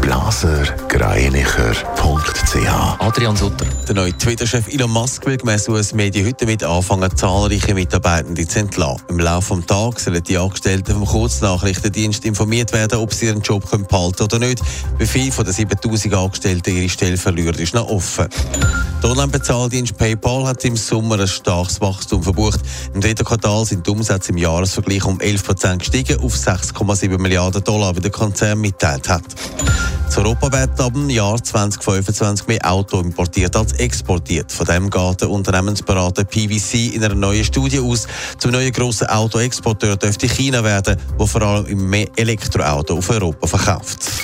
blasergreinicher.ch Adrian Sutter. Der neue Twitter-Chef Elon Musk will gemäss US-Medien heute damit anfangen, zahlreiche Mitarbeitende zu entlassen. Im Laufe des Tages sollen die Angestellten vom Kurznachrichtendienst informiert werden, ob sie ihren Job behalten können oder nicht. Wie viele von den 7000 Angestellten ihre Stelle verlieren, ist noch offen. Der Online-Bezahldienst PayPal hat im Sommer ein starkes Wachstum verbucht. Im dritten Quartal sind die Umsätze im Jahresvergleich um 11% gestiegen auf 6,7 Milliarden Dollar, wie der Konzern mitteilt hat. Das Europa wird ab dem Jahr 2025 mehr Auto importiert als exportiert. Von dem geht der Unternehmensberater PVC in einer neuen Studie aus. Zum neuen grossen Autoexporteur dürfte China werden, wo vor allem mehr Elektroauto auf Europa verkauft.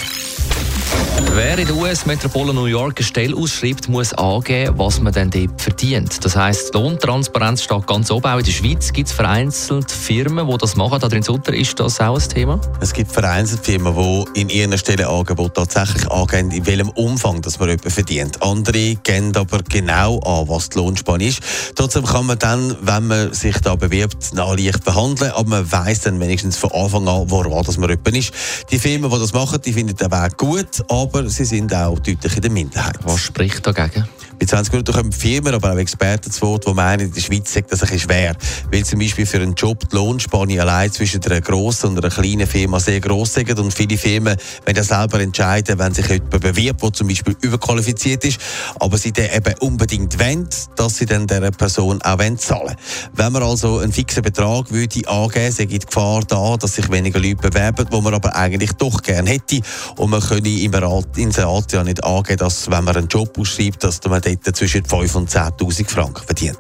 Wer in der US-Metropole New York eine Stelle ausschreibt, muss angeben, was man denn dort verdient. Das heisst, Lohntransparenz steht ganz oben. Auch in der Schweiz gibt es vereinzelt Firmen, die das machen. Adrian Sutter, ist das auch ein Thema? Es gibt vereinzelt Firmen, die in ihren Stellenangeboten tatsächlich angeben, in welchem Umfang dass man jemanden verdient. Andere gehen aber genau an, was die Lohnspanne ist. Trotzdem kann man dann, wenn man sich da bewirbt, leicht behandeln, aber man weiß dann wenigstens von Anfang an, woran dass man jemand ist. Die Firmen, die das machen, die finden den Weg gut, aber sie sind auch deutlich in der Minderheit. Was spricht dagegen? Bei 20 Minuten kommen Firmen, aber auch Experten zu Wort, die meinen, in der Schweiz sagt das ein schwer. Weil zum Beispiel für einen Job die Lohnspanne allein zwischen einer grossen und einer kleinen Firma sehr gross ist. Und viele Firmen wenn das selber entscheiden, wenn sich jemand bewirbt, der zum Beispiel überqualifiziert ist, aber sie dann eben unbedingt wollen, dass sie dann dieser Person auch zahlen Wenn man also einen fixen Betrag würde angeben, gibt die Gefahr da, dass sich weniger Leute bewerben, wo man aber eigentlich doch gerne hätte. Und man könne im Inserat ja nicht angeben, dass, wenn man einen Job ausschreibt, dass man dort zwischen 5.000 und 10.000 Franken verdient.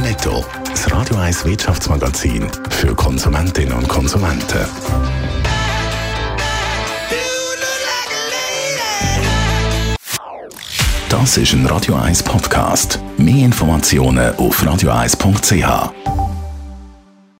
Netto, das Radio 1 Wirtschaftsmagazin für Konsumentinnen und Konsumenten. Das ist ein Radio 1 Podcast. Mehr Informationen auf radio1.ch.